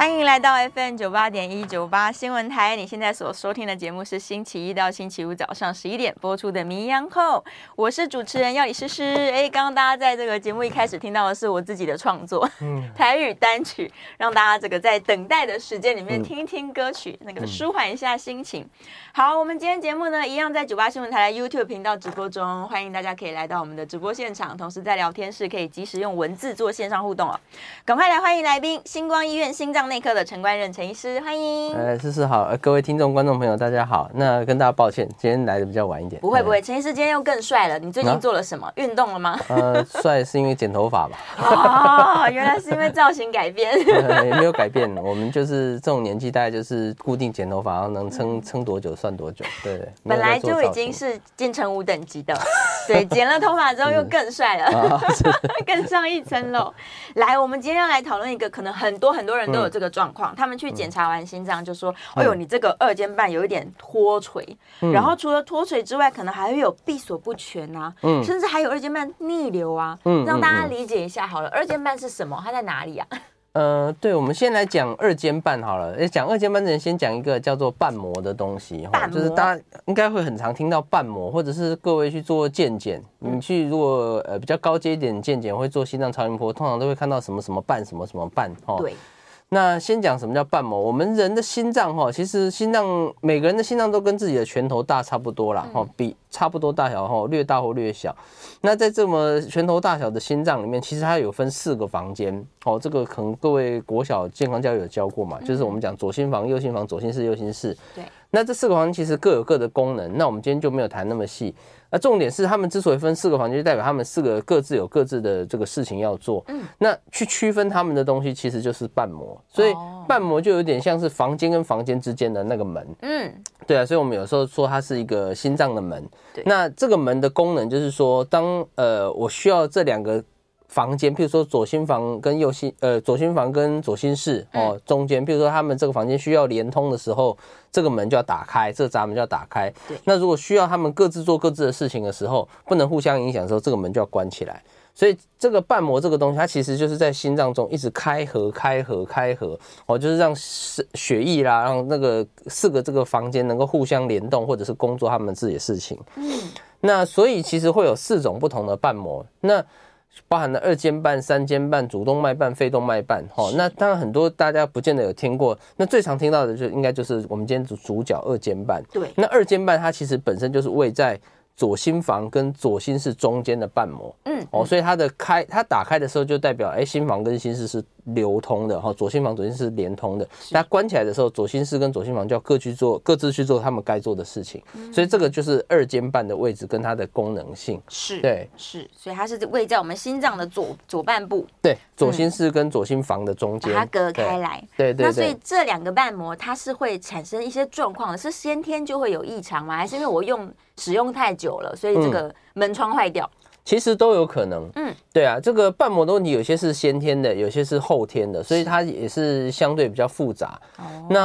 欢迎来到 FM 九八点一九八新闻台。你现在所收听的节目是星期一到星期五早上十一点播出的《名医央叩》，我是主持人要李诗诗。哎，刚刚大家在这个节目一开始听到的是我自己的创作，嗯，台语单曲，让大家这个在等待的时间里面听一听歌曲，嗯、那个舒缓一下心情。好，我们今天节目呢，一样在九八新闻台的 YouTube 频道直播中，欢迎大家可以来到我们的直播现场，同时在聊天室可以及时用文字做线上互动哦。赶快来欢迎来宾，星光医院心脏内科的陈官任陈医师，欢迎。呃，思思好，呃，各位听众观众朋友大家好。那跟大家抱歉，今天来的比较晚一点。不会不会，陈医师今天又更帅了。你最近做了什么？运、啊、动了吗？呃，帅是因为剪头发吧？哦，原来是因为造型改变。呃、也没有改变，我们就是这种年纪，大概就是固定剪头发，然后能撑撑多久算多久。对，本来就已经是金城武等级的，对，剪了头发之后又更帅了，啊、更上一层楼。来，我们今天要来讨论一个，可能很多很多人都有这个状况，嗯、他们去检查完心脏就说：“嗯、哎呦，你这个二尖瓣有一点脱垂，嗯、然后除了脱垂之外，可能还会有闭锁不全啊，嗯、甚至还有二尖瓣逆流啊。嗯”让大家理解一下好了，二尖瓣是什么？它在哪里啊？呃，对，我们先来讲二尖瓣好了。诶，讲二尖瓣之前，先讲一个叫做瓣膜的东西哈，就是大家应该会很常听到瓣膜，或者是各位去做健检，你去如果呃比较高阶一点健检会做心脏超音波，通常都会看到什么什么瓣，什么什么瓣哈。对。那先讲什么叫瓣膜？我们人的心脏哈，其实心脏每个人的心脏都跟自己的拳头大差不多啦，哈，比差不多大小哈，略大或略小。那在这么拳头大小的心脏里面，其实它有分四个房间哦。这个可能各位国小健康教育有教过嘛，就是我们讲左心房、右心房、左心室、右心室。对。那这四个房间其实各有各的功能。那我们今天就没有谈那么细。那重点是，他们之所以分四个房间，就代表他们四个各自有各自的这个事情要做。嗯，那去区分他们的东西，其实就是瓣膜。所以瓣膜就有点像是房间跟房间之间的那个门。嗯，对啊，所以我们有时候说它是一个心脏的门。对，那这个门的功能就是说，当呃我需要这两个。房间，譬如说左心房跟右心，呃，左心房跟左心室哦，中间，譬如说他们这个房间需要连通的时候，这个门就要打开，这个闸门就要打开。对。那如果需要他们各自做各自的事情的时候，不能互相影响的时候，这个门就要关起来。所以这个瓣膜这个东西，它其实就是在心脏中一直开合、开合、开合，哦，就是让血液啦，让那个四个这个房间能够互相联动，或者是工作他们自己的事情。嗯。那所以其实会有四种不同的瓣膜。那包含了二尖瓣、三尖瓣、主动脉瓣、肺动脉瓣，哈，那当然很多大家不见得有听过，那最常听到的就应该就是我们今天主主角二尖瓣。对，那二尖瓣它其实本身就是位在。左心房跟左心室中间的瓣膜，嗯，哦，所以它的开，它打开的时候就代表，哎，心房跟心室是流通的，哈，左心房、左心室是连通的。那关起来的时候，左心室跟左心房就要各去做，各自去做他们该做的事情。所以这个就是二尖瓣的位置跟它的功能性。是，对，是，所以它是位在我们心脏的左左半部，对，左心室跟左心房的中间，把它隔开来。对对。那所以这两个瓣膜它是会产生一些状况的，是先天就会有异常吗？还是因为我用？使用太久了，所以这个门窗坏掉，嗯，其实都有可能。嗯，对啊，这个瓣膜的问题，有些是先天的，有些是后天的，所以它也是相对比较复杂。哦，那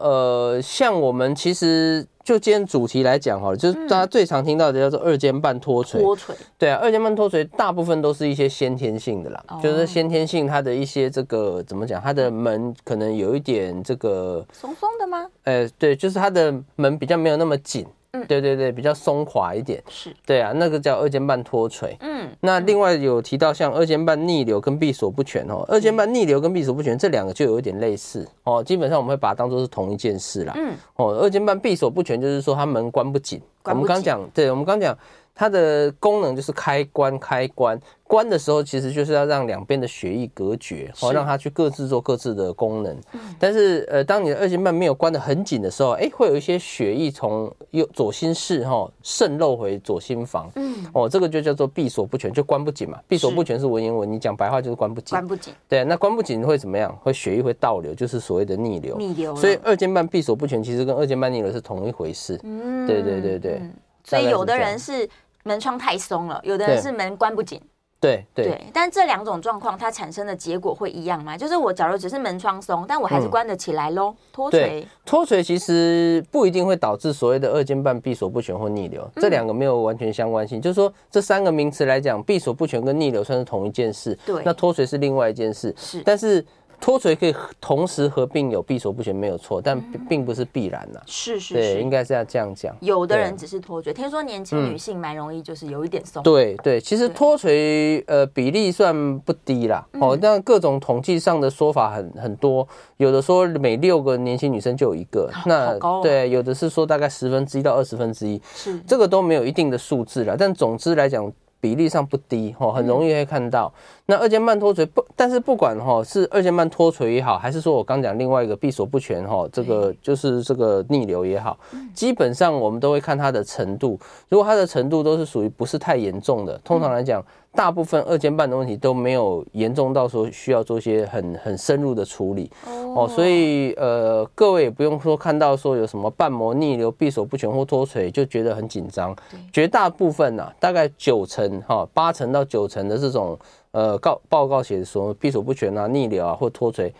呃，像我们其实就今天主题来讲哈，就是大家最常听到的叫做二尖瓣脱垂。脱垂，对啊，二尖瓣脱垂大部分都是一些先天性的啦，哦，就是先天性它的一些这个怎么讲，它的门可能有一点这个松松的吗？呃，对，就是它的门比较没有那么紧。嗯，对对对，比较松垮一点，是。对啊，那个叫二尖瓣脱垂。嗯，那另外有提到像二尖瓣逆流跟闭锁不全哦，二尖瓣逆流跟闭锁不全这两个就有一点类似。哦，基本上我们会把它当做是同一件事啦。嗯，哦，二尖瓣闭锁不全就是说它门关不紧。我们刚讲，对，我们刚讲它的功能就是开关开关。关的时候，其实就是要让两边的血液隔绝，哦，让它去各自做各自的功能。但是，呃，当你的二尖瓣没有关得很紧的时候，哎，会有一些血液从右左心室哈渗漏回左心房。嗯，哦，这个就叫做闭锁不全，就关不紧嘛。闭锁不全是文言文，你讲白话就是关不紧。关不紧。对，那关不紧会怎么样？会血液会倒流，就是所谓的逆流。逆流。所以二尖瓣闭锁不全其实跟二尖瓣逆流是同一回事。嗯，对对对对。所以有的人是门窗太松了，有的人是门关不紧。对对，对，但这两种状况它产生的结果会一样吗？就是我假如只是门窗松，但我还是关得起来喽。脱垂，脱垂其实不一定会导致所谓的二尖瓣闭锁不全或逆流，这两个没有完全相关性。就是说这三个名词来讲，闭锁不全跟逆流算是同一件事。对，那脱垂是另外一件事。是，但是脱垂可以同时合并有闭锁不全没有错，但并不是必然呐。是是对，应该是要这样讲。有的人只是脱垂，听说年轻女性蛮容易就是有一点松。对对，其实脱垂呃比例算不低啦。哦，但各种统计上的说法很很多，有的说每六个年轻女生就有一个，那对，有的是说大概十分之一到二十分之一，是这个都没有一定的数字啦。但总之来讲。比例上不低哈，很容易会看到。那二尖瓣脱垂不，但是不管哈是二尖瓣脱垂也好，还是说我刚讲另外一个闭锁不全哈，这个就是这个逆流也好，基本上我们都会看它的程度。如果它的程度都是属于不是太严重的，通常来讲。大部分二尖瓣的问题都没有严重到说需要做一些很很深入的处理哦，所以呃各位也不用说看到说有什么瓣膜逆流、闭锁不全或脱垂就觉得很紧张。绝大部分呐，大概九成哈八成到九成的这种呃告报告写说闭锁不全啊、逆流啊或脱垂。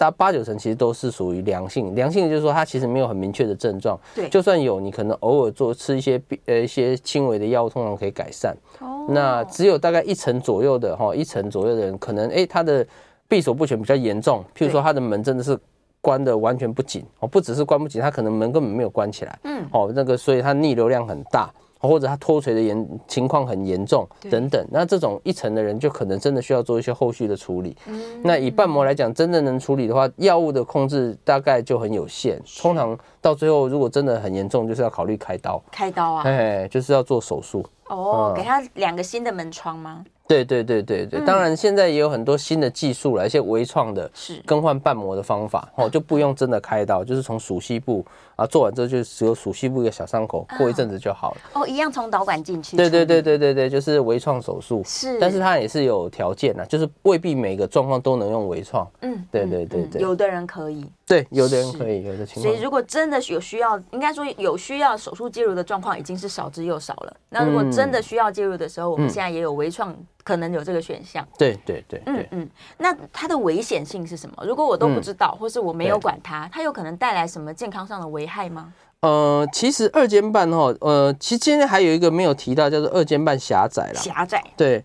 大八九成其实都是属于良性，良性就是说它其实没有很明确的症状，对，就算有，你可能偶尔做吃一些呃一些轻微的药物，通常可以改善。哦，那只有大概一成左右的哈，一成左右的人可能哎，他的闭锁不全比较严重，譬如说他的门真的是关的完全不紧哦，不只是关不紧，他可能门根本没有关起来，嗯，哦，那个所以它逆流量很大。或者他脱垂的严情况很严重等等，那这种一层的人就可能真的需要做一些后续的处理。那以瓣膜来讲，真的能处理的话，药物的控制大概就很有限。通常到最后，如果真的很严重，就是要考虑开刀。开刀啊？哎，就是要做手术。哦，给他两个新的门窗吗？对对对对对，当然现在也有很多新的技术了，一些微创的更换瓣膜的方法，哦，就不用真的开刀，就是从鼠西部啊做完之后，就只有鼠西部一个小伤口，过一阵子就好了。哦，一样从导管进去。对对对对对对，就是微创手术。是，但是它也是有条件的，就是未必每个状况都能用微创。嗯，对对对对，有的人可以。对，有的人可以，有的情况。所以如果真的有需要，应该说有需要手术介入的状况已经是少之又少了。那如果真的需要介入的时候，我们现在也有微创。可能有这个选项，对对对，嗯嗯，那它的危险性是什么？如果我都不知道，或是我没有管它，它有可能带来什么健康上的危害吗？呃，其实二尖瓣哈，呃，其实今天还有一个没有提到，叫做二尖瓣狭窄啦。狭窄，对，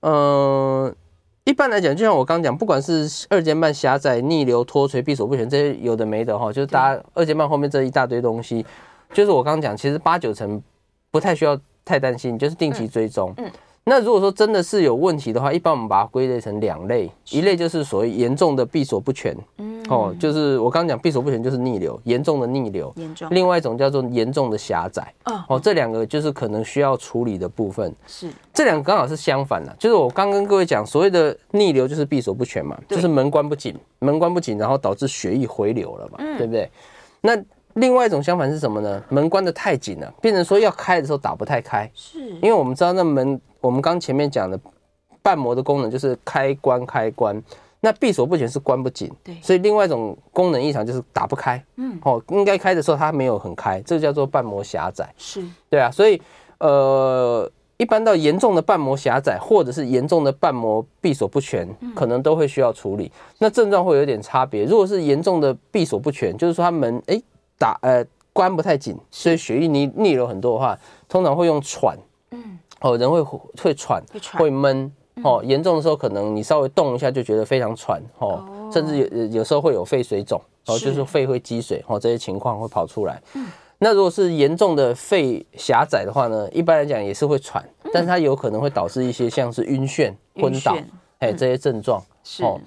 呃，一般来讲，就像我刚讲，不管是二尖瓣狭窄、逆流、脱垂、闭锁不全这些有的没的哈，就是大家二尖瓣后面这一大堆东西，就是我刚讲，其实八九成不太需要太担心，就是定期追踪，嗯。那如果说真的是有问题的话，一般我们把它归类成两类，一类就是所谓严重的闭锁不全，嗯，哦，就是我刚刚讲闭锁不全就是逆流，严重的逆流，严重。另外一种叫做严重的狭窄，哦，这两个就是可能需要处理的部分。是，这两个刚好是相反的，就是我刚跟各位讲，所谓的逆流就是闭锁不全嘛，就是门关不紧，门关不紧，然后导致血液回流了嘛，对不对？那另外一种相反是什么呢？门关得太紧了，变成说要开的时候打不太开，是。因为我们知道那门。我们刚前面讲的瓣膜的功能就是开关开关，那闭锁不全是关不紧，对，所以另外一种功能异常就是打不开，嗯，哦，应该开的时候它没有很开，这个叫做瓣膜狭窄，是。对啊，所以呃，一般到严重的瓣膜狭窄或者是严重的瓣膜闭锁不全，可能都会需要处理，那症状会有点差别。如果是严重的闭锁不全，就是说它门哎打呃关不太紧，所以血液逆逆流很多的话，通常会用喘，嗯。哦，人会会喘，会闷。哦，严重的时候可能你稍微动一下就觉得非常喘。哦，甚至有有时候会有肺水肿，哦，就是肺会积水。哦，这些情况会跑出来。那如果是严重的肺狭窄的话呢，一般来讲也是会喘，但是它有可能会导致一些像是晕眩、昏倒，哎，这些症状。哦，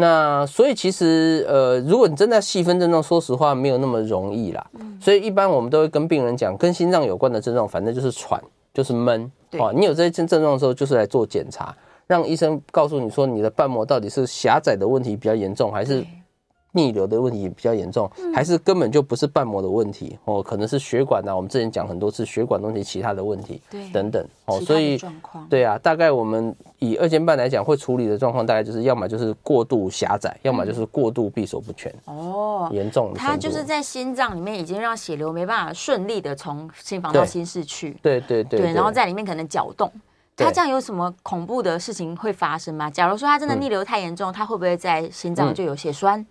那所以其实呃，如果你真的要细分症状，说实话没有那么容易啦。所以一般我们都会跟病人讲，跟心脏有关的症状，反正就是喘，就是闷。哦，你有这些症症状的时候，就是来做检查，让医生告诉你说你的瓣膜到底是狭窄的问题比较严重，还是逆流的问题比较严重，还是根本就不是瓣膜的问题哦，可能是血管呐、啊。我们之前讲很多次血管问题，其他的问题，对，等等哦，所以对啊，大概我们以二尖瓣来讲，会处理的状况大概就是要么就是过度狭窄，要么就是过度闭锁不全哦，严重。它就是在心脏里面已经让血流没办法顺利的从心房到心室去，对对对，对，然后在里面可能搅动。它这样有什么恐怖的事情会发生吗？假如说它真的逆流太严重，它会不会在心脏就有血栓？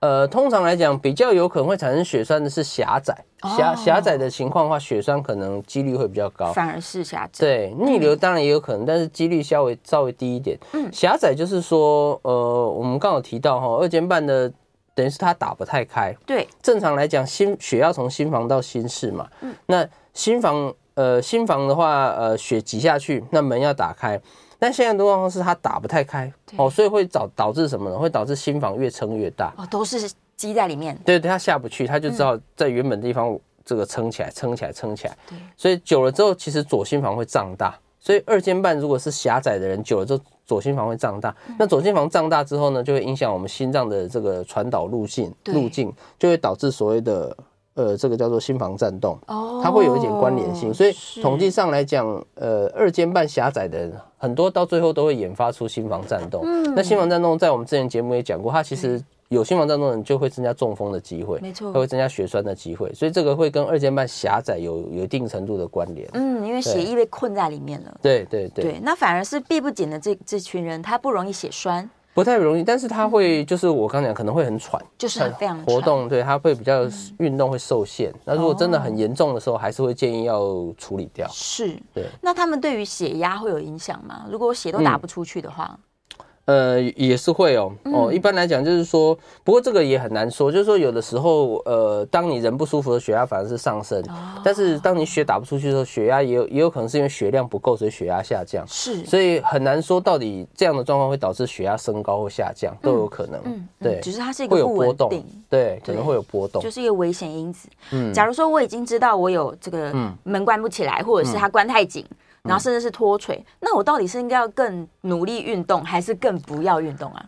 呃，通常来讲，比较有可能会产生血栓的是狭窄，狭狭窄的情况的话，血栓可能几率会比较高。反而是狭窄。对，逆流当然也有可能，但是几率稍微稍微低一点。嗯，狭窄就是说，呃，我们刚好提到哈，二尖瓣的等于是它打不太开。对，正常来讲，心血要从心房到心室嘛。嗯，那心房呃心房的话，呃血挤下去，那门要打开。但现在的状况是它打不太开哦，所以会导导致什么呢？会导致心房越撑越大哦，都是积在里面。对对，它下不去，它就知道在原本地方这个撑起来，撑起来，撑起来。对，所以久了之后，其实左心房会胀大。所以二尖瓣如果是狭窄的人，久了之后左心房会胀大。那左心房胀大之后呢，就会影响我们心脏的这个传导路径，路径就会导致所谓的。呃，这个叫做心房颤动，它会有一点关联性，所以统计上来讲，呃，二尖瓣狭窄的人很多到最后都会引发出心房颤动。那心房颤动在我们之前节目也讲过，它其实有心房颤动的人就会增加中风的机会，没错，它会增加血栓的机会，所以这个会跟二尖瓣狭窄有有一定程度的关联。嗯，因为血液被困在里面了。对对对，对，那反而是闭不紧的这这群人，他不容易血栓。不太容易，但是他会，就是我刚讲，可能会很喘，就是很非常活动，对，他会比较运动会受限。那如果真的很严重的时候，还是会建议要处理掉。是，对。那他们对于血压会有影响吗？如果血都打不出去的话？呃，也是会哦哦，一般来讲就是说，不过这个也很难说，就是说有的时候，呃，当你人不舒服的血压反而是上升，但是当你血打不出去的时候，血压也有也有可能是因为血量不够，所以血压下降。是，所以很难说到底这样的状况会导致血压升高或下降都有可能。嗯，对，只是它是一个不稳定，对，可能会有波动，就是一个危险因子。嗯，假如说我已经知道我有这个门关不起来，或者是它关太紧。然后甚至是脱垂，那我到底是应该要更努力运动，还是更不要运动啊？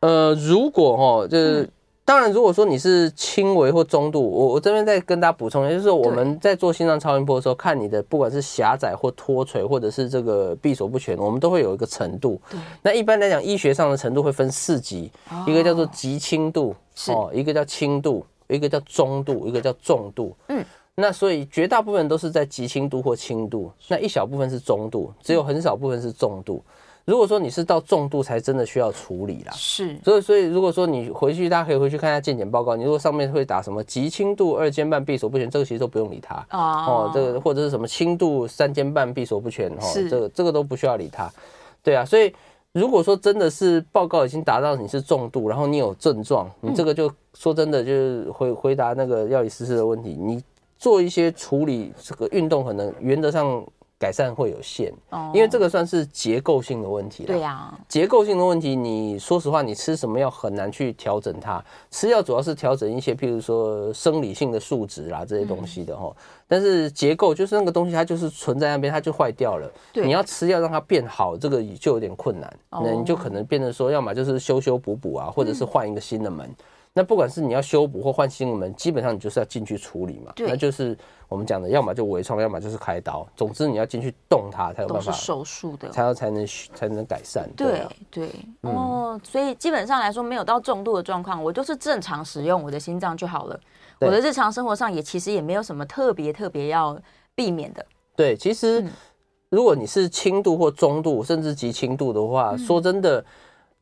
呃，如果哈，就是、嗯、当然，如果说你是轻微或中度，我我这边再跟大家补充一下，就是说我们在做心脏超音波的时候，看你的不管是狭窄或脱垂，或者是这个闭锁不全，我们都会有一个程度。对。那一般来讲，医学上的程度会分四级，哦、一个叫做极轻度，哦，一个叫轻度，一个叫中度，一个叫重度。嗯。那所以绝大部分都是在极轻度或轻度，那一小部分是中度，只有很少部分是重度。如果说你是到重度才真的需要处理啦，是。所以所以如果说你回去，大家可以回去看一下健检报告。你如果上面会打什么极轻度二尖瓣闭锁不全，这个其实都不用理它哦。哦，这个或者是什么轻度三尖瓣闭锁不全，哈，这个这个都不需要理它。对啊，所以如果说真的是报告已经达到你是重度，然后你有症状，你这个就说真的就是回回答那个药理诗诗的问题，你。做一些处理，这个运动可能原则上改善会有限，哦因为这个算是结构性的问题。对呀，结构性的问题，你说实话，你吃什么药很难去调整它。吃药主要是调整一些，譬如说生理性的数值啦这些东西的哈。但是结构就是那个东西，它就是存在那边，它就坏掉了。你要吃药让它变好，这个就有点困难。那你就可能变成说，要么就是修修补补啊，或者是换一个新的门。那不管是你要修补或换新的门，基本上你就是要进去处理嘛。对，那就是我们讲的，要么就微创，要么就是开刀。总之你要进去动它，才有办法手术的，才要才能才能改善。对啊，对，哦，所以基本上来说，没有到重度的状况，我就是正常使用我的心脏就好了。我的日常生活上也其实也没有什么特别特别要避免的。对，其实如果你是轻度或中度，甚至极轻度的话，说真的。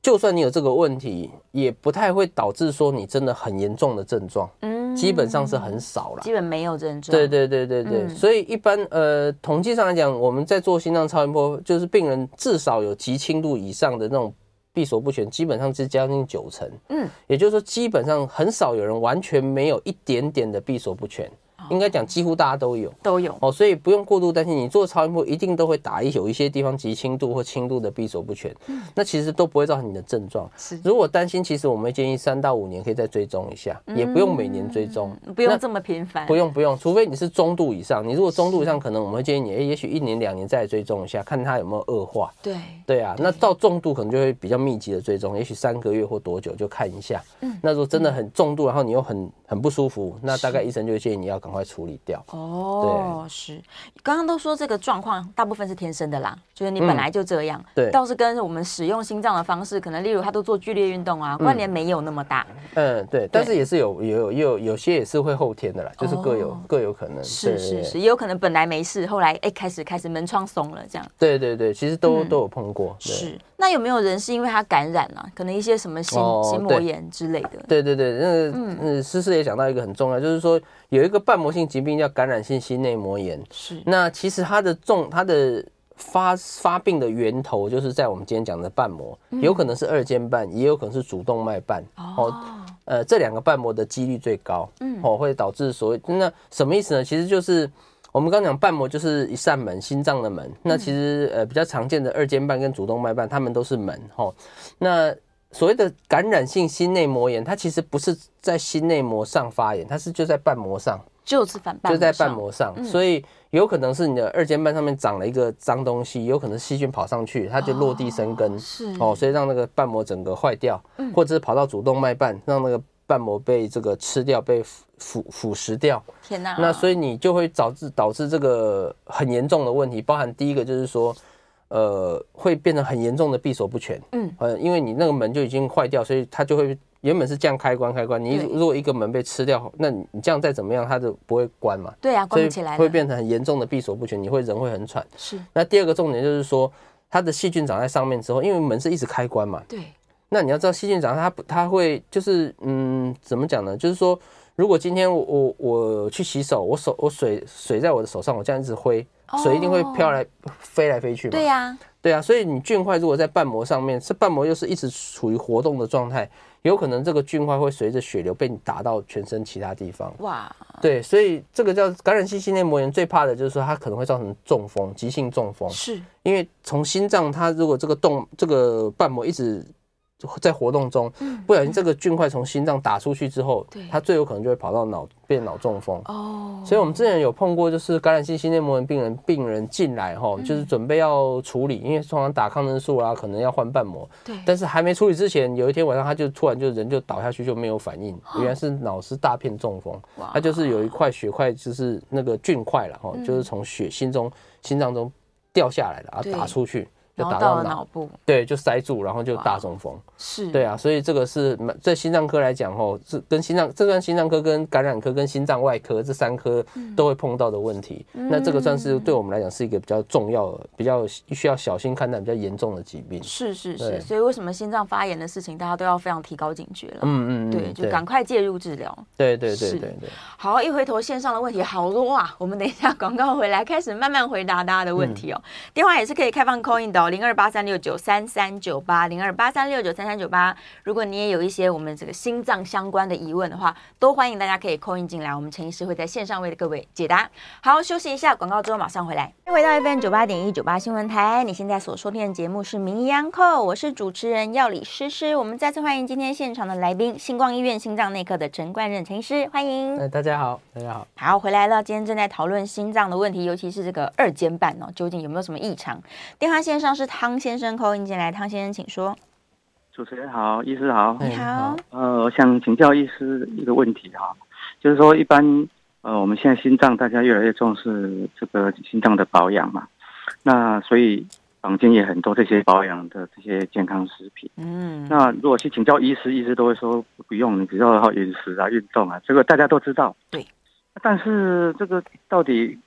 就算你有这个问题，也不太会导致说你真的很严重的症状，嗯，基本上是很少了，基本没有症状。对对对对对，所以一般呃统计上来讲，我们在做心脏超音波，就是病人至少有极轻度以上的那种闭锁不全，基本上是将近九成，嗯，也就是说基本上很少有人完全没有一点点的闭锁不全。应该讲，几乎大家都有，都有哦，所以不用过度担心。你做超音波一定都会打一有一些地方极轻度或轻度的闭锁不全，嗯，那其实都不会造成你的症状。是，如果担心，其实我们会建议三到五年可以再追踪一下，嗯，也不用每年追踪，不用这么频繁。不用不用，除非你是中度以上。你如果中度以上，可能我们会建议你，哎，也许一年两年再追踪一下，看它有没有恶化。对对啊，那到重度可能就会比较密集的追踪，也许三个月或多久就看一下。嗯，那如果真的很重度，然后你又很很不舒服，那大概医生就会建议你要赶快。快处理掉。哦，对是，刚刚都说这个状况大部分是天生的啦，就是你本来就这样。嗯、对，倒是跟我们使用心脏的方式，可能例如他都做剧烈运动啊，关联没有那么大。嗯，对，但是也是有有有有些也是会后天的啦，就是各有、哦、各有可能。是是是，也有可能本来没事，后来哎开始开始门窗松了这样。对对对，其实都、嗯、都有碰过。是，那有没有人是因为他感染了、啊，可能一些什么心、哦、心膜炎之类的？对对对，那个嗯，思思也讲到一个很重要，就是说有一个瓣膜性疾病叫感染性心内膜炎。是，那其实它的重它的。发发病的源头就是在我们今天讲的瓣膜，有可能是二尖瓣，也有可能是主动脉瓣。哦，呃，这两个瓣膜的几率最高。嗯，哦，会导致所谓那什么意思呢？其实就是我们刚讲瓣膜就是一扇门，心脏的门。那其实呃比较常见的二尖瓣跟主动脉瓣，它们都是门。哦，那所谓的感染性心内膜炎，它其实不是在心内膜上发炎，它是就在瓣膜上。就是反瓣，就在瓣膜上，所以有可能是你的二尖瓣上面长了一个脏东西，有可能细菌跑上去，它就落地生根，是哦，所以让那个瓣膜整个坏掉，或者是跑到主动脉瓣，让那个瓣膜被这个吃掉，被腐腐蚀掉。天哪！那所以你就会导致导致这个很严重的问题，包含第一个就是说，呃，会变成很严重的闭锁不全，嗯，呃，因为你那个门就已经坏掉，所以它就会。原本是这样开关开关，你如果一个门被吃掉，那你这样再怎么样，它就不会关嘛。对啊，关不起来，会变成很严重的闭锁不全，你会人会很喘。是。那第二个重点就是说，它的细菌长在上面之后，因为门是一直开关嘛。对。那你要知道，细菌长它它会就是嗯，怎么讲呢？就是说，如果今天我我我去洗手，我手我水水在我的手上，我这样一直挥，水一定会飘来飞来飞去嘛。对呀。对啊，所以你菌块如果在瓣膜上面，这瓣膜又是一直处于活动的状态。有可能这个菌块会随着血流被你打到全身其他地方。哇，对，所以这个叫感染性心内膜炎，最怕的就是说它可能会造成中风，急性中风。是，因为从心脏它如果这个动这个瓣膜一直。在活动中，不小心这个菌块从心脏打出去之后，它最有可能就会跑到脑，变脑中风。哦，所以我们之前有碰过，就是感染性心内膜炎病人，病人进来哈，就是准备要处理，因为通常打抗生素啊，可能要换瓣膜。对，但是还没处理之前，有一天晚上他就突然就人就倒下去，就没有反应，原来是脑是大片中风。哇，他就是有一块血块，就是那个菌块了哈，就是从血心中心脏中掉下来了，然后打出去。就打到脑部，对，就塞住，然后就大中风。是，对啊，所以这个是在心脏科来讲，吼，是跟心脏，这算心脏科、跟感染科、跟心脏外科这三科都会碰到的问题。那这个算是对我们来讲是一个比较重要的、比较需要小心看待、比较严重的疾病。是是是，所以为什么心脏发炎的事情，大家都要非常提高警觉了？嗯嗯，对，就赶快介入治疗。对对对对对。好，一回头线上的问题好多啊，我们等一下广告回来开始慢慢回答大家的问题哦。电话也是可以开放 call in 的。零二八三六九三三九八，零二八三六九三三九八。如果你也有一些我们这个心脏相关的疑问的话，都欢迎大家可以 call in 进来，我们陈医师会在线上为各位解答。好，休息一下，广告之后马上回来。回到 FM 九八点一九八新闻台，你现在所收听的节目是名医央叩，我是主持人药理诗诗。我们再次欢迎今天现场的来宾，星光医院心脏内科的陈冠任陈医师，欢迎。哎，大家好，大家好。好，回来了。今天正在讨论心脏的问题，尤其是这个二尖瓣哦，究竟有没有什么异常？电话线上是汤先生，call in 进来，汤先生请说。主持人好，医师好，你好。呃，我想请教医师一个问题哈，就是说一般呃我们现在心脏大家越来越重视这个心脏的保养嘛，那所以坊间也很多这些保养的这些健康食品。嗯，那如果去请教医师，医师都会说不用，你只要好饮食啊、运动啊，这个大家都知道。对，但是这个到底？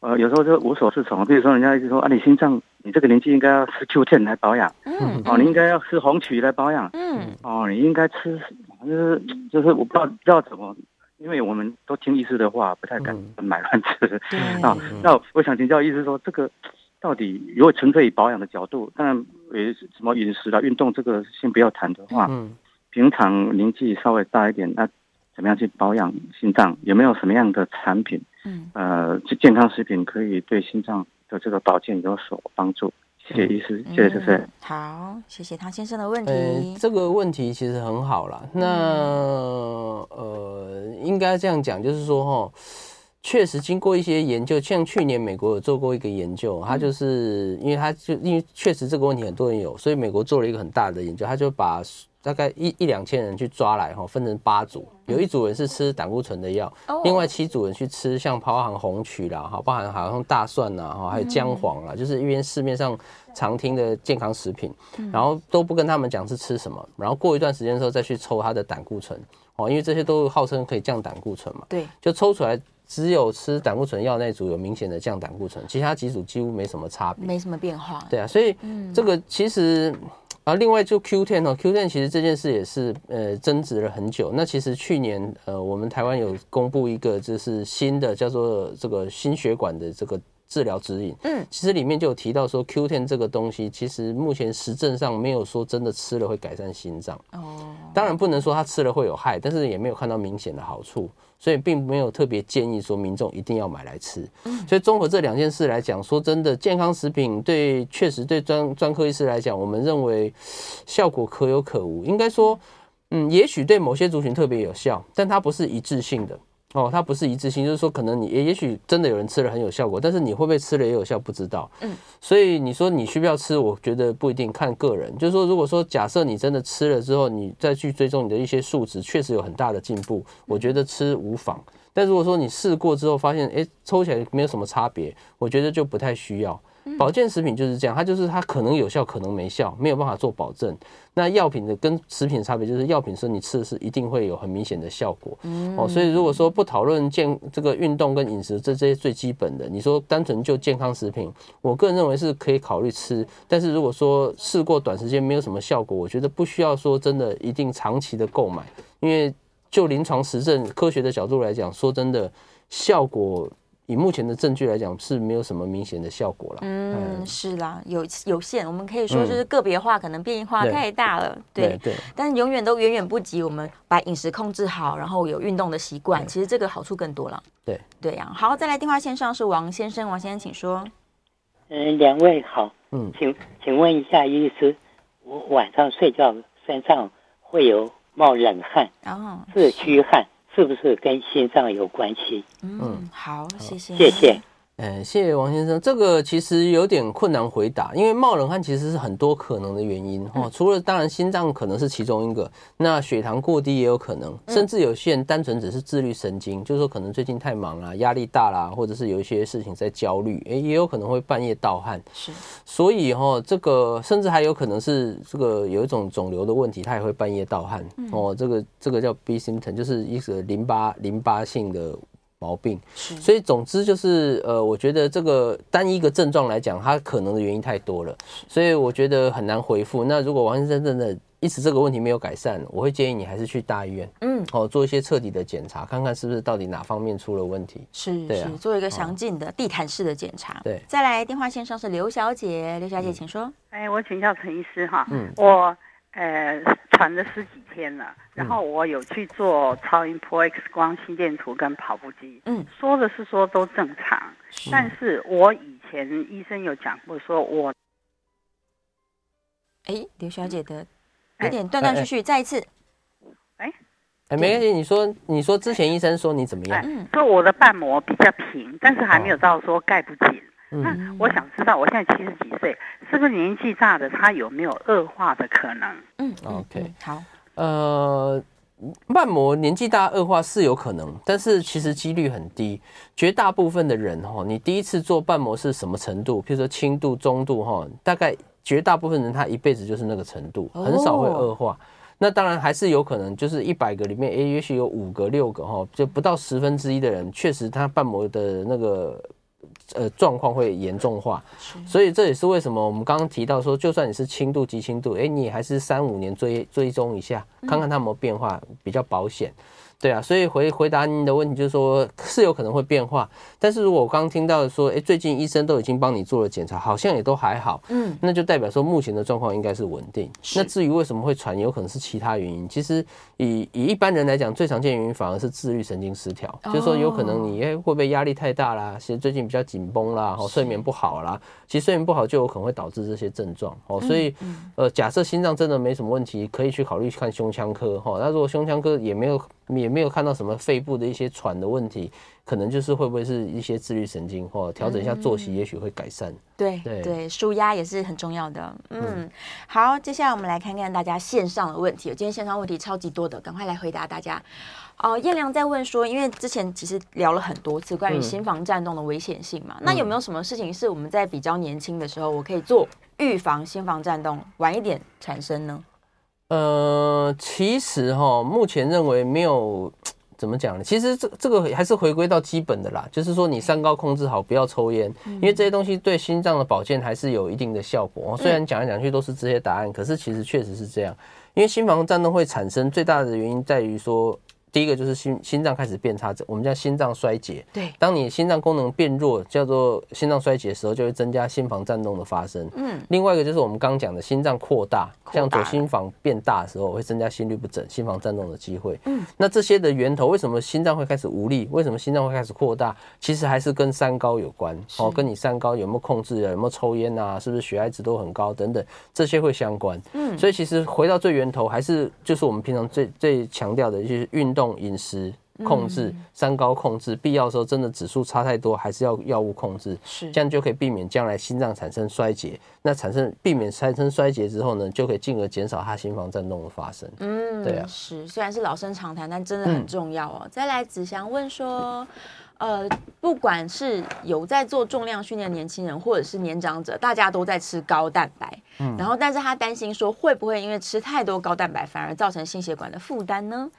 呃，有时候就无所适从。比如说，人家一直说啊，你心脏，你这个年纪应该要吃 Q10 来保养。嗯。哦，你应该要吃红曲来保养。嗯。哦，你应该吃，就是就是我不知道不知道怎么，因为我们都听医师的话，不太敢买乱吃。对。啊，那我想请教医师说，这个到底如果纯粹以保养的角度，当然呃什么饮食啦、运动这个先不要谈的话，嗯，平常年纪稍微大一点，那怎么样去保养心脏？有没有什么样的产品？嗯，呃，健康食品可以对心脏的这个保健有所帮助。谢谢医师，谢谢谢谢。好，谢谢唐先生的问题。呃，这个问题其实很好啦。那呃，应该这样讲，就是说哈，确实经过一些研究，像去年美国有做过一个研究，他就是因为他就因为确实这个问题很多人有，所以美国做了一个很大的研究，他就把。大概一一两千人去抓来哈，分成八组，有一组人是吃胆固醇的药，另外七组人去吃像包含红曲啦哈，包含好像大蒜呐哈，还有姜黄啦，就是因为市面上常听的健康食品，然后都不跟他们讲是吃什么，然后过一段时间之后再去抽他的胆固醇哦，因为这些都号称可以降胆固醇嘛，对，就抽出来。只有吃胆固醇药那组有明显的降胆固醇，其他几组几乎没什么差别，没什么变化。对啊，所以这个其实啊，另外就 Q10 哦，Q10 其实这件事也是呃争执了很久。那其实去年呃，我们台湾有公布一个就是新的叫做这个心血管的这个。治疗指引，嗯，其实里面就有提到说，Q10 这个东西，其实目前实证上没有说真的吃了会改善心脏。哦，当然不能说它吃了会有害，但是也没有看到明显的好处，所以并没有特别建议说民众一定要买来吃。嗯，所以综合这两件事来讲，说真的，健康食品对确实对专专科医师来讲，我们认为效果可有可无。应该说，嗯，也许对某些族群特别有效，但它不是一致性的。哦，它不是一致性，就是说，可能你也也许真的有人吃了很有效果，但是你会不会吃了也有效不知道。嗯，所以你说你需不需要吃，我觉得不一定，看个人。就是说，如果说假设你真的吃了之后，你再去追踪你的一些数值，确实有很大的进步，我觉得吃无妨。但如果说你试过之后发现，诶，抽起来没有什么差别，我觉得就不太需要。保健食品就是这样，它就是它可能有效，可能没效，没有办法做保证。那药品的跟食品的差别就是，药品是你吃的是一定会有很明显的效果。哦，所以如果说不讨论健这个运动跟饮食这这些最基本的，你说单纯就健康食品，我个人认为是可以考虑吃。但是如果说试过短时间没有什么效果，我觉得不需要说真的一定长期的购买，因为就临床实证科学的角度来讲，说真的效果。以目前的证据来讲，是没有什么明显的效果了。嗯，是啦，有有限，我们可以说就是个别化，可能变化太大了。对对，但永远都远远不及我们把饮食控制好，然后有运动的习惯，其实这个好处更多了。对对呀，好，再来电话线上是王先生，王先生请说。嗯，两位好，嗯，请请问一下医师，我晚上睡觉身上会有冒冷汗，然后是虚汗。是不是跟心脏有关系？嗯，好，谢谢，谢谢。呃，谢谢王先生，这个其实有点困难回答，因为冒冷汗其实是很多可能的原因哦、嗯。除了当然心脏可能是其中一个，那血糖过低也有可能，甚至有些人单纯只是自律神经，嗯、就是说可能最近太忙啦、压力大啦，或者是有一些事情在焦虑，诶，也有可能会半夜盗汗。是，所以哈，这个甚至还有可能是这个有一种肿瘤的问题，它也会半夜盗汗。哦，这个这个叫 B symptom，就是一个淋巴淋巴性的。毛病，所以总之就是，呃，我觉得这个单一个症状来讲，它可能的原因太多了，所以我觉得很难回复。那如果王先生真的一直这个问题没有改善，我会建议你还是去大医院，嗯，哦，做一些彻底的检查，看看是不是到底哪方面出了问题。是，对啊，是做一个详尽的地毯式的检查。对，再来电话线上是刘小姐，刘小姐请说。哎，我请教陈医师哈，嗯，我。呃，传了十几天了，然后我有去做超音波、X 光、心电图跟跑步机，嗯，说的是说都正常，是，但是我以前医生有讲过，说我，哎，刘小姐的有点断断续续，再一次，哎，哎，没关系，你说你说之前医生说你怎么样？嗯，说我的瓣膜比较平，但是还没有到说盖不紧。那、嗯、我想知道，我现在七十几岁，是不是年纪大的他有没有恶化的可能？嗯，OK，好。呃，瓣膜年纪大恶化是有可能，但是其实几率很低。绝大部分的人哈，你第一次做瓣膜是什么程度？譬如说轻度、中度哈，大概绝大部分人他一辈子就是那个程度，很少会恶化。哦、那当然还是有可能，就是一百个里面，哎，也许有五个、六个哈，就不到十分之一的人，确实他瓣膜的那个。呃，状况会严重化，所以这也是为什么我们刚刚提到说，就算你是轻度、极轻度，哎，你还是三五年追追踪一下，看看它有没有变化，比较保险。对啊，所以回回答您的问题就是说，是有可能会变化，但是如果我刚刚听到说，哎，最近医生都已经帮你做了检查，好像也都还好，嗯，那就代表说目前的状况应该是稳定。那至于为什么会传，有可能是其他原因。其实以以一般人来讲，最常见原因反而是自律神经失调，就是说有可能你哎会不会压力太大啦，其实最近比较紧绷啦，哦睡眠不好啦，其实睡眠不好就有可能会导致这些症状哦。所以呃，假设心脏真的没什么问题，可以去考虑去看胸腔科哈。那如果胸腔科也没有。也没有看到什么肺部的一些喘的问题，可能就是会不会是一些自律神经或调整一下作息，也许会改善。对对对，舒压也是很重要的。嗯，好，接下来我们来看看大家线上的问题。今天线上问题超级多的，赶快来回答大家。哦，燕良在问说，因为之前其实聊了很多次关于心房颤动的危险性嘛，那有没有什么事情是我们在比较年轻的时候，我可以做预防心房颤动晚一点产生呢？呃，其实哈，目前认为没有怎么讲呢。其实这这个还是回归到基本的啦，就是说你三高控制好，不要抽烟，因为这些东西对心脏的保健还是有一定的效果。虽然讲来讲去都是这些答案，可是其实确实是这样。因为心房颤动会产生最大的原因在于说。第一个就是心心脏开始变差，我们叫心脏衰竭。对，当你心脏功能变弱，叫做心脏衰竭的时候，就会增加心房颤动的发生。嗯，另外一个就是我们刚刚讲的心脏扩大，像左心房变大的时候，会增加心律不整、心房颤动的机会。嗯，那这些的源头，为什么心脏会开始无力？为什么心脏会开始扩大？其实还是跟三高有关。哦，跟你三高有没有控制啊？有没有抽烟啊？是不是血压值都很高等等，这些会相关。嗯，所以其实回到最源头，还是就是我们平常最最强调的一些运动。饮食控制、三高控制，必要的时候真的指数差太多，还是要药物控制，是这样就可以避免将来心脏产生衰竭。那产生避免产生衰竭之后呢，就可以进而减少他心房颤动的发生。嗯，对啊，是虽然是老生常谈，但真的很重要哦。再来，子祥问说，呃，不管是有在做重量训练的年轻人，或者是年长者，大家都在吃高蛋白，嗯，然后但是他担心说，会不会因为吃太多高蛋白，反而造成心血管的负担呢？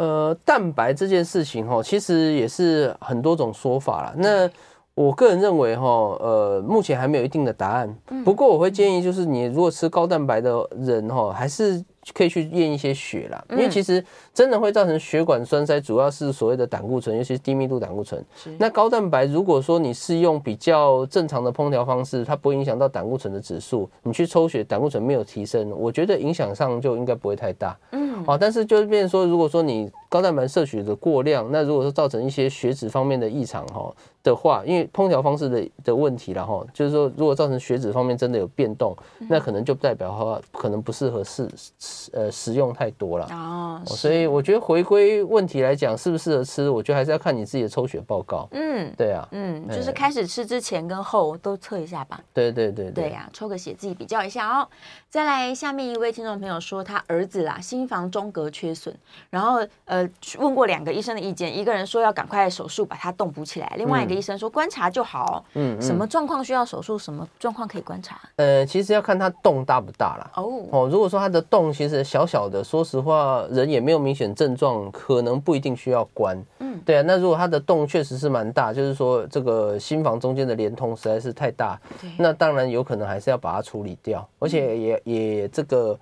呃，蛋白这件事情哈，其实也是很多种说法啦。那我个人认为哈，呃，目前还没有一定的答案。不过我会建议，就是你如果吃高蛋白的人哈，还是。可以去验一些血啦，因为其实真的会造成血管栓塞，主要是所谓的胆固醇，尤其是低密度胆固醇。那高蛋白，如果说你是用比较正常的烹调方式，它不会影响到胆固醇的指数，你去抽血，胆固醇没有提升，我觉得影响上就应该不会太大。嗯，好，但是就是变成说，如果说你高蛋白摄取的过量，那如果说造成一些血脂方面的异常哈的话，因为烹调方式的的问题然后就是说如果造成血脂方面真的有变动，那可能就代表的话可能不适合试。呃，食用太多了哦，所以我觉得回归问题来讲，适不适合吃，我觉得还是要看你自己的抽血报告。嗯，对啊，嗯，就是开始吃之前跟后都测一下吧。对对对对呀，抽个血自己比较一下哦。再来，下面一位听众朋友说，他儿子啦，心房中隔缺损，然后呃问过两个医生的意见，一个人说要赶快手术把它洞补起来，另外一个医生说观察就好。嗯，什么状况需要手术？什么状况可以观察？呃，其实要看它洞大不大啦。哦哦，如果说它的洞其实小小的，说实话，人也没有明显症状，可能不一定需要关。嗯，对啊。那如果它的洞确实是蛮大，就是说这个心房中间的连通实在是太大，那当然有可能还是要把它处理掉，而且也也这个，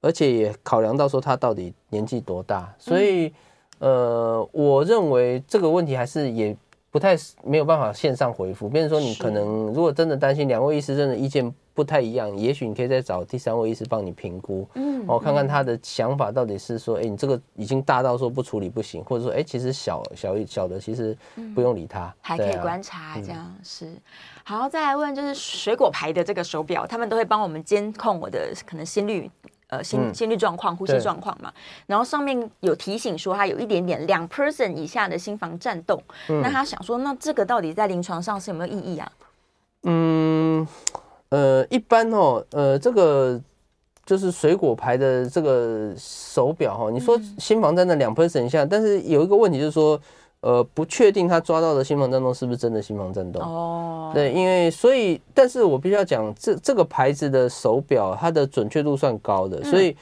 而且也考量到说他到底年纪多大，所以呃，我认为这个问题还是也不太没有办法线上回复。比如说你可能如果真的担心，两位医师真的意见。不太一样，也许你可以再找第三位医师帮你评估，嗯，我看看他的想法到底是说，哎，你这个已经大到说不处理不行，或者说，哎，其实小小一小的其实不用理他，还可以观察，这样是。好，再来问就是水果牌的这个手表，他们都会帮我们监控我的可能心率，呃，心心率状况、呼吸状况嘛。然后上面有提醒说，他有一点点两 person 以下的心房颤动，那他想说，那这个到底在临床上是有没有意义啊？嗯。呃，一般哦，呃，这个就是水果牌的这个手表哈，你说心房在那两 percent 以下，但是有一个问题就是说，呃，不确定他抓到的心房颤动是不是真的心房颤动哦。对，因为所以，但是我必须要讲，这这个牌子的手表，它的准确度算高的，所以。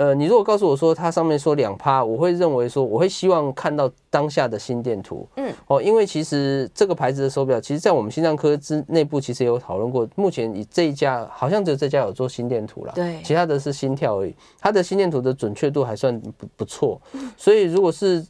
呃，你如果告诉我说它上面说两趴，我会认为说我会希望看到当下的心电图。嗯，哦，因为其实这个牌子的手表，其实在我们心脏科之内部其实也有讨论过。目前以这一家好像只有这家有做心电图了，对，其他的是心跳而已。它的心电图的准确度还算不不错。所以如果是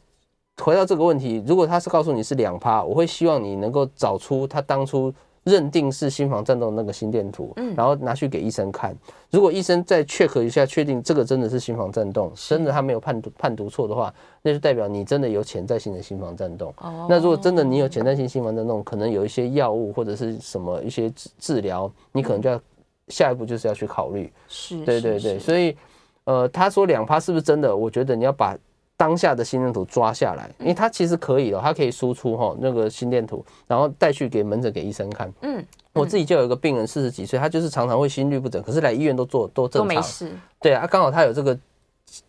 回到这个问题，如果他是告诉你是两趴，我会希望你能够找出他当初。认定是心房颤动的那个心电图，嗯，然后拿去给医生看。如果医生再 check 一下，确定这个真的是心房颤动，真的他没有判读判读错的话，那就代表你真的有潜在性的心房颤动。哦，那如果真的你有潜在性心房颤动，可能有一些药物或者是什么一些治治疗，你可能就要下一步就是要去考虑。是，对对对，所以呃，他说两趴是不是真的？我觉得你要把当下的心电图抓下来，因为它其实可以哦，它可以输出哈那个心电图，然后带去给门诊给医生看。嗯，我自己就有一个病人四十几岁，他就是常常会心律不整，可是来医院都做都正常，都没事。对啊，刚好他有这个。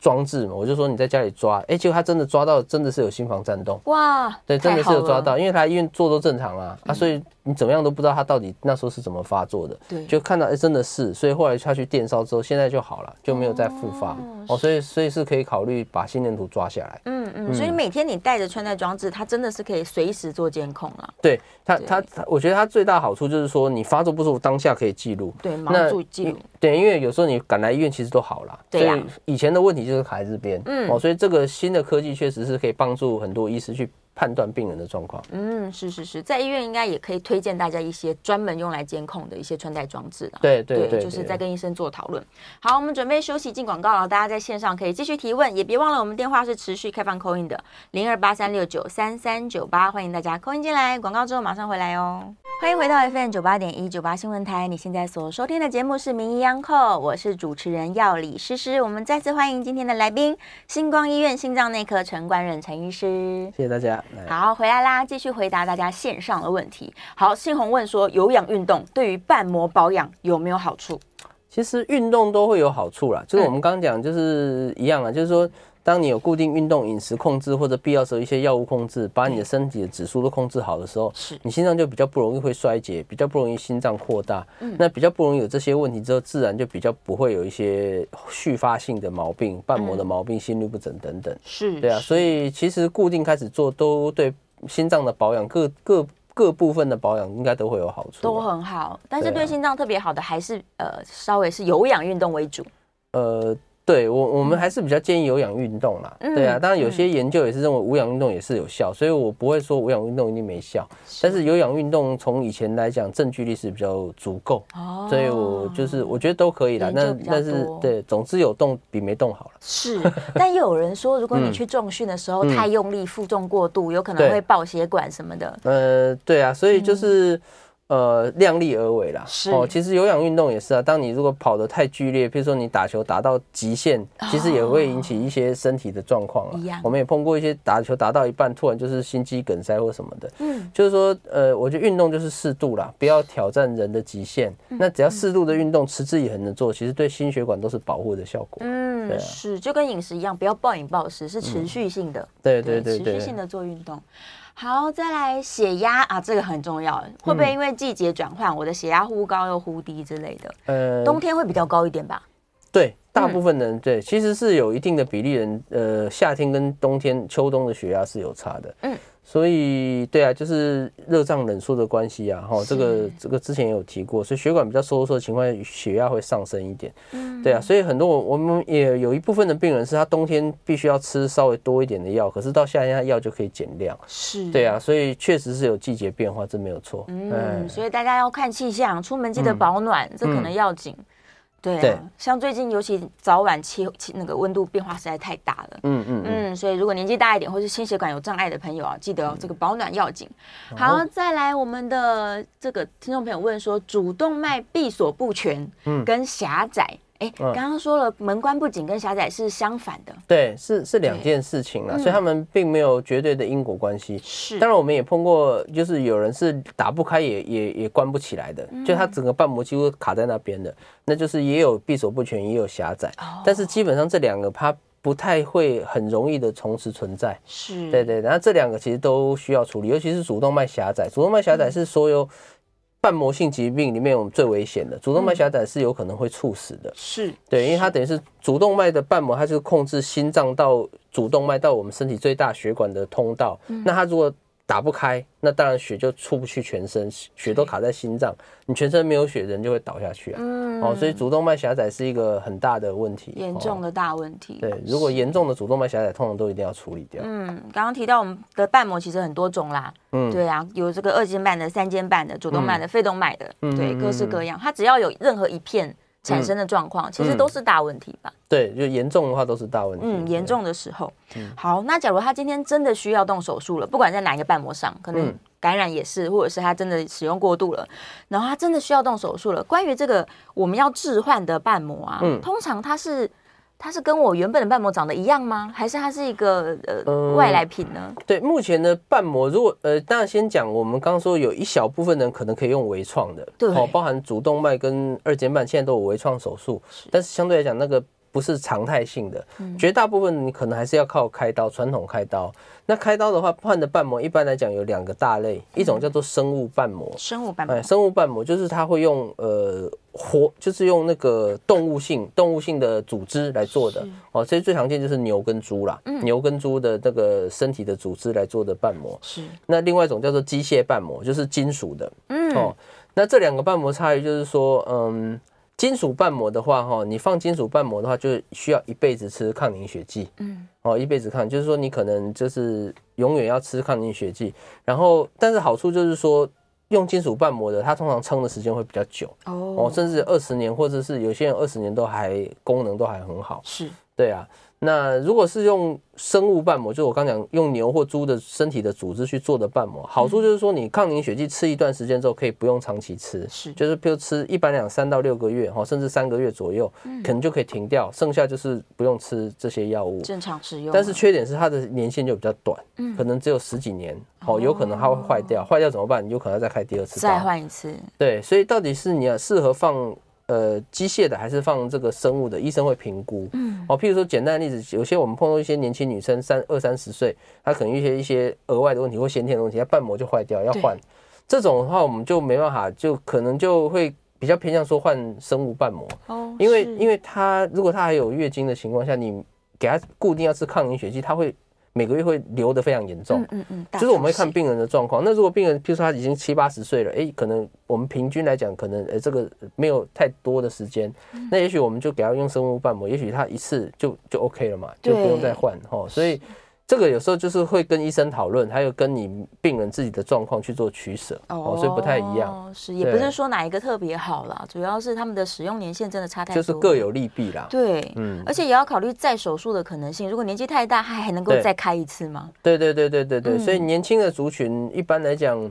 装置嘛，我就说你在家里抓，哎、欸，结果他真的抓到，真的是有心房颤动，哇，对，真的是有抓到，因为他医院做都正常啊，嗯、啊，所以你怎么样都不知道他到底那时候是怎么发作的，对，就看到哎、欸，真的是，所以后来他去电烧之后，现在就好了，就没有再复发，哦，哦，所以所以是可以考虑把心电图抓下来，嗯嗯，所以每天你带着穿戴装置，它真的是可以随时做监控了，对，他他我觉得他最大好处就是说你发作不舒服当下可以记录，对，马上记录，对，因为有时候你赶来医院其实都好了，对呀、啊，以前的问题就是卡在这边。嗯，哦，所以这个新的科技确实是可以帮助很多医师去判断病人的状况。嗯，是是是，在医院应该也可以推荐大家一些专门用来监控的一些穿戴装置的。对对对，就是在跟医生做讨论。好，我们准备休息进广告了，大家在线上可以继续提问，也别忘了我们电话是持续开放 call in 的零二八三六九三三九八，欢迎大家 call in 进来。广告之后马上回来哦。欢迎回到 FM 九八点一九八新闻台，你现在所收听的节目是《名医央叩》，我是主持人药理诗诗。我们再次欢迎今天的来宾，星光医院心脏内科陈冠任陈医师。谢谢大家。好，回来啦，继续回答大家线上的问题。好，信宏问说，有氧运动对于瓣膜保养有没有好处？其实运动都会有好处啦，就是我们刚刚讲，就是一样啊，就是说。当你有固定运动、饮食控制，或者必要时候一些药物控制，把你的身体的指数都控制好的时候，是。你心脏就比较不容易会衰竭，比较不容易心脏扩大，嗯，那比较不容易有这些问题之后，自然就比较不会有一些续发性的毛病、瓣膜的毛病、心律不整等等。是，对啊，所以其实固定开始做都对心脏的保养各各各部分的保养应该都会有好处，都很好。但是对心脏特别好的还是呃稍微是有氧运动为主，呃。对我，我们还是比较建议有氧运动啦。对啊，当然有些研究也是认为无氧运动也是有效，所以我不会说无氧运动一定没效。但是有氧运动从以前来讲，证据力是比较足够。哦，所以我就是我觉得都可以啦。那但是对，总之有动比没动好了。是，但又有人说，如果你 去重训的时候太用力，负重过度，有可能会爆血管什么的。呃，对啊，所以就是。呃，量力而为啦。是哦，其实有氧运动也是啊。当你如果跑得太剧烈，比如说你打球打到极限，其实也会引起一些身体的状况啊。我们也碰过一些打球打到一半，突然就是心肌梗塞或什么的。嗯，就是说，呃，我觉得运动就是适度啦，不要挑战人的极限。那只要适度的运动，持之以恒的做，其实对心血管都是保护的效果。嗯，是，就跟饮食一样，不要暴饮暴食，是持续性的。对对对对，持续性的做运动。好，再来血压啊，这个很重要。会不会因为季节转换，我的血压忽高又忽低之类的？呃，冬天会比较高一点吧？对，大部分人对，其实是有一定的比例人，呃，夏天跟冬天、秋冬的血压是有差的。嗯。所以，对啊，就是热胀冷缩的关系啊，哈，这个这个之前也有提过，所以血管比较收缩的情况下，血压会上升一点，嗯，对啊，所以很多我们也有一部分的病人是他冬天必须要吃稍微多一点的药，可是到夏天他药就可以减量，是，对啊，所以确实是有季节变化，这没有错，嗯，所以大家要看气象，出门记得保暖，嗯、这可能要紧。对啊，对。像最近尤其早晚气气那个温度变化实在太大了，嗯嗯嗯，所以如果年纪大一点或是心血管有障碍的朋友啊，记得这个保暖要紧。嗯、好，再来我们的这个听众朋友问说，主动脉闭锁不全跟狭窄。哎，刚刚说了，门关不紧跟狭窄是相反的，对，是是两件事情了，所以他们并没有绝对的因果关系。是，当然我们也碰过，就是有人是打不开也也也关不起来的，就他整个瓣膜几乎卡在那边的，那就是也有闭锁不全，也有狭窄，但是基本上这两个它不太会很容易的同时存在。是，对对，然后这两个其实都需要处理，尤其是主动脉狭窄，主动脉狭窄是所有。瓣膜性疾病里面，我们最危险的主动脉狭窄是有可能会猝死的。是对，因为它等于是主动脉的瓣膜，它就是控制心脏到主动脉到我们身体最大血管的通道。那它如果打不开，那当然血就出不去全身，血都卡在心脏，你全身没有血，人就会倒下去啊。嗯，哦，所以主动脉狭窄是一个很大的问题，严重的大问题。对，如果严重的主动脉狭窄，通常都一定要处理掉。嗯，刚刚提到我们的瓣膜其实很多种啦。嗯，对啊，有这个二尖瓣的、三尖瓣的、主动脉的、肺动脉的，对，各式各样。它只要有任何一片产生的状况，其实都是大问题吧？对，就严重的话都是大问题。嗯，严重的时候，好，那假如他今天真的需要动手术了，不管在哪一个瓣膜上，可能感染也是，或者是他真的使用过度了，然后他真的需要动手术了。关于这个我们要置换的瓣膜啊，通常它是它是跟我原本的瓣膜长得一样吗？还是它是一个呃、嗯、外来品呢？对，目前的瓣膜，如果呃，当然先讲，我们刚刚说有一小部分人可能可以用微创的，对，哦，包含主动脉跟二尖瓣现在都有微创手术，但是相对来讲那个。不是常态性的，绝大部分你可能还是要靠开刀，传统开刀。那开刀的话，换的瓣膜一般来讲有两个大类，一种叫做生物瓣膜。生物瓣膜，生物瓣膜就是它会用呃活，就是用那个动物性动物性的组织来做的哦。所以最常见就是牛跟猪啦，牛跟猪的那个身体的组织来做的瓣膜。是。那另外一种叫做机械瓣膜，就是金属的。嗯。哦，那这两个瓣膜差异就是说，嗯。金属瓣膜的话，哈，你放金属瓣膜的话，就需要一辈子吃抗凝血剂。嗯，哦，一辈子抗，就是说你可能就是永远要吃抗凝血剂。然后，但是好处就是说，用金属瓣膜的，它通常撑的时间会比较久。哦，甚至二十年，或者是有些人二十年都还功能都还很好。是，对啊。那如果是用生物瓣膜，就我刚讲用牛或猪的身体的组织去做的瓣膜，好处就是说你抗凝血剂吃一段时间之后，可以不用长期吃，是，就是比如吃一般两三到六个月，哈，甚至三个月左右，可能就可以停掉，剩下就是不用吃这些药物，正常使用。但是缺点是它的年限就比较短，嗯，可能只有十几年，哦，有可能它会坏掉，坏掉怎么办？你有可能要再开第二次，再换一次。对，所以到底是你要适合放。呃，机械的还是放这个生物的，医生会评估。嗯，哦，譬如说简单的例子，有些我们碰到一些年轻女生，三二三十岁，她可能一些一些额外的问题或先天的问题，她瓣膜就坏掉要换。这种的话，我们就没办法，就可能就会比较偏向说换生物瓣膜。哦，因为因为她如果她还有月经的情况下，你给她固定要吃抗凝血剂，她会。每个月会流得非常严重，嗯嗯，就是我们会看病人的状况。那如果病人，譬如说他已经七八十岁了，哎，可能我们平均来讲，可能呃这个没有太多的时间，那也许我们就给他用生物瓣膜，也许他一次就就 OK 了嘛，就不用再换哈，所以。这个有时候就是会跟医生讨论，还有跟你病人自己的状况去做取舍哦，所以不太一样。是，也不是说哪一个特别好啦，主要是他们的使用年限真的差太多，就是各有利弊啦。对，嗯，而且也要考虑再手术的可能性。如果年纪太大，还还能够再开一次吗？对对对对对对，所以年轻的族群一般来讲，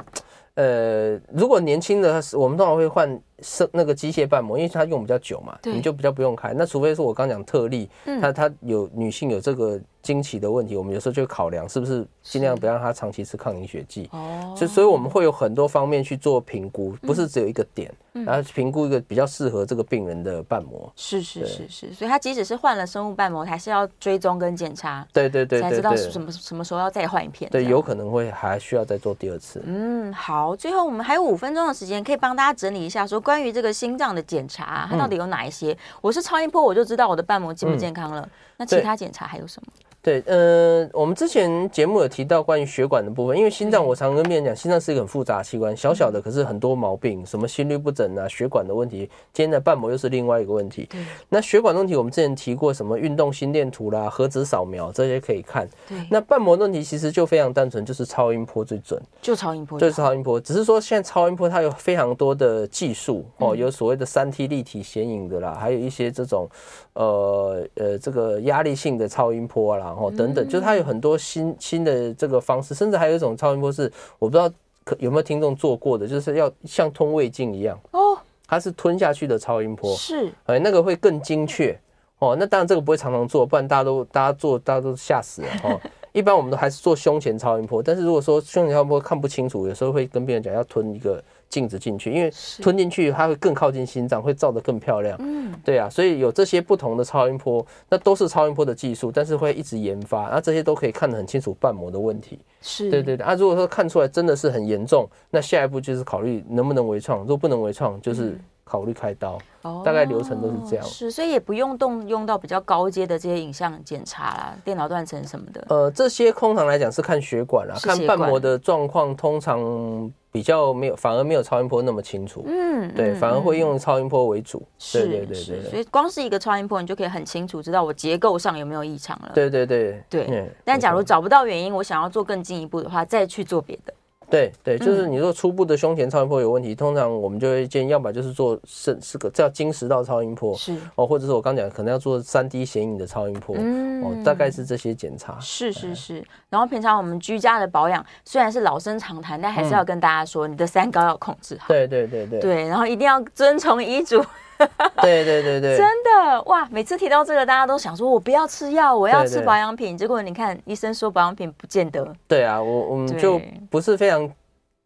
呃，如果年轻的，我们通常会换。生那个机械瓣膜，因为它用比较久嘛，你就比较不用开。那除非是我刚讲特例，它它有女性有这个惊奇的问题，我们有时候就考量是不是尽量不让他长期吃抗凝血剂。哦，所以所以我们会有很多方面去做评估，不是只有一个点，然后评估一个比较适合这个病人的瓣膜。是是是是，所以他即使是换了生物瓣膜，还是要追踪跟检查。对对对，才知道什么什么时候要再换一片。对，有可能会还需要再做第二次。嗯，好，最后我们还有五分钟的时间，可以帮大家整理一下说。关于这个心脏的检查，它到底有哪一些？嗯、我是超音波，我就知道我的瓣膜健不健康了。嗯、那其他检查还有什么？对，呃，我们之前节目有提到关于血管的部分，因为心脏，我常跟病人讲，心脏是一个很复杂的器官，小小的，可是很多毛病，什么心律不整啊，血管的问题，今天的瓣膜又是另外一个问题。对，那血管问题，我们之前提过什么运动心电图啦、核子扫描这些可以看。对，那瓣膜问题其实就非常单纯，就是超音波最准，就超音波，就是超音波。只是说现在超音波它有非常多的技术哦，有所谓的三 T 立体显影的啦，还有一些这种呃呃这个压力性的超音波啦，然后等等，就是它。它有很多新新的这个方式，甚至还有一种超音波是我不知道可有没有听众做过的，就是要像吞胃镜一样哦，它是吞下去的超音波，是哎那个会更精确哦。那当然这个不会常常做，不然大家都大家做大家都吓死了哦。一般我们都还是做胸前超音波，但是如果说胸前超音波看不清楚，有时候会跟病人讲要吞一个。镜子进去，因为吞进去它会更靠近心脏，会照得更漂亮。嗯，对啊，所以有这些不同的超音波，那都是超音波的技术，但是会一直研发，那这些都可以看得很清楚瓣膜的问题。是，对对对。啊，如果说看出来真的是很严重，那下一步就是考虑能不能微创，如果不能微创，就是考虑开刀。哦，大概流程都是这样。是，所以也不用动用到比较高阶的这些影像检查啦，电脑断层什么的。呃，这些通常来讲是看血管啦，看瓣膜的状况，通常。比较没有，反而没有超音波那么清楚。嗯，对，反而会用超音波为主。是，对对对对。所以光是一个超音波，你就可以很清楚知道我结构上有没有异常了。对对对对。但假如找不到原因，我想要做更进一步的话，再去做别的。对对，就是你说初步的胸前超音波有问题，通常我们就会建议，要么就是做是是个叫经食道超音波，是哦，或者是我刚讲可能要做三 D 显影的超音波，嗯，哦，大概是这些检查。是是是，然后平常我们居家的保养虽然是老生常谈，但还是要跟大家说，你的三高要控制好。对对对对。对，然后一定要遵从医嘱。对对对对，真的哇！每次提到这个，大家都想说，我不要吃药，我要吃保养品。结果你看，医生说保养品不见得。对啊，我我们就不是非常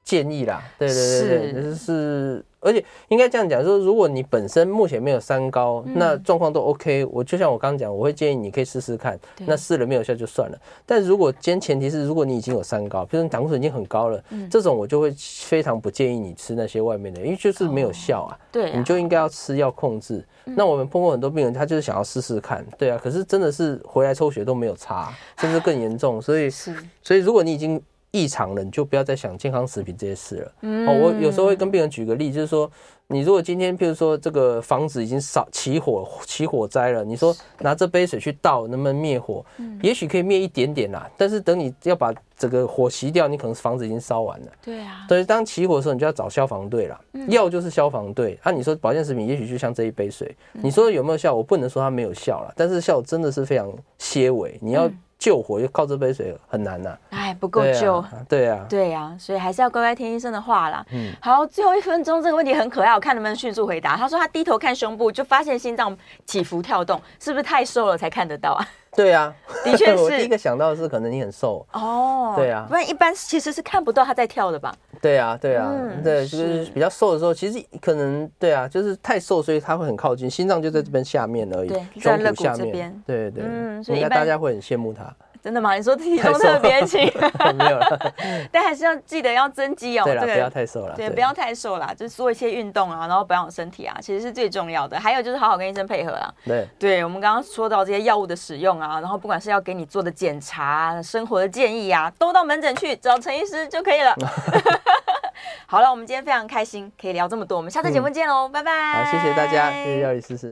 建议啦。对对对对，是。是而且应该这样讲，说如果你本身目前没有三高，嗯、那状况都 OK。我就像我刚刚讲，我会建议你可以试试看。那试了没有效就算了。但如果今天前提是，如果你已经有三高，比如你胆固醇已经很高了，嗯、这种我就会非常不建议你吃那些外面的，因为就是没有效啊。对、哦，你就应该要吃药控制。那我们碰过很多病人，他就是想要试试看，对啊。可是真的是回来抽血都没有差，甚至更严重。所以，所以如果你已经异常了，你就不要再想健康食品这些事了。嗯，哦，我有时候会跟病人举个例，就是说，你如果今天，譬如说这个房子已经烧起火起火灾了，你说拿这杯水去倒，能不能灭火？嗯，也许可以灭一点点啦。但是等你要把整个火熄掉，你可能房子已经烧完了。对啊。所以当起火的时候，你就要找消防队了。药就是消防队。啊，你说保健食品，也许就像这一杯水，你说有没有效？我不能说它没有效了，但是效真的是非常些微。你要。救活就靠这杯水很难呐、啊，哎，不够救，对呀，对啊，所以还是要乖乖听医生的话啦。嗯，好，最后一分钟，这个问题很可爱，我看能不能迅速回答。他说他低头看胸部，就发现心脏起伏跳动，是不是太瘦了才看得到啊？对啊，的确是。我第一个想到的是，可能你很瘦哦。对啊，不然一般其实是看不到他在跳的吧？对啊，对啊，对，就是比较瘦的时候，其实可能对啊，就是太瘦，所以他会很靠近心脏，就在这边下面而已，在肋骨下面。对对，嗯，所以大家会很羡慕他。真的吗？你说体重特别轻，没有了。但还是要记得要增肌哦。对了，不要太瘦了。对，不要太瘦啦，就是做一些运动啊，然后保养身体啊，其实是最重要的。还有就是好好跟医生配合啦。对，对我们刚刚说到这些药物的使用啊，然后不管是要给你做的检查、生活的建议啊，都到门诊去找陈医师就可以了。好了，我们今天非常开心可以聊这么多，我们下次节目见喽，拜拜。好，谢谢大家，谢谢药理诗诗。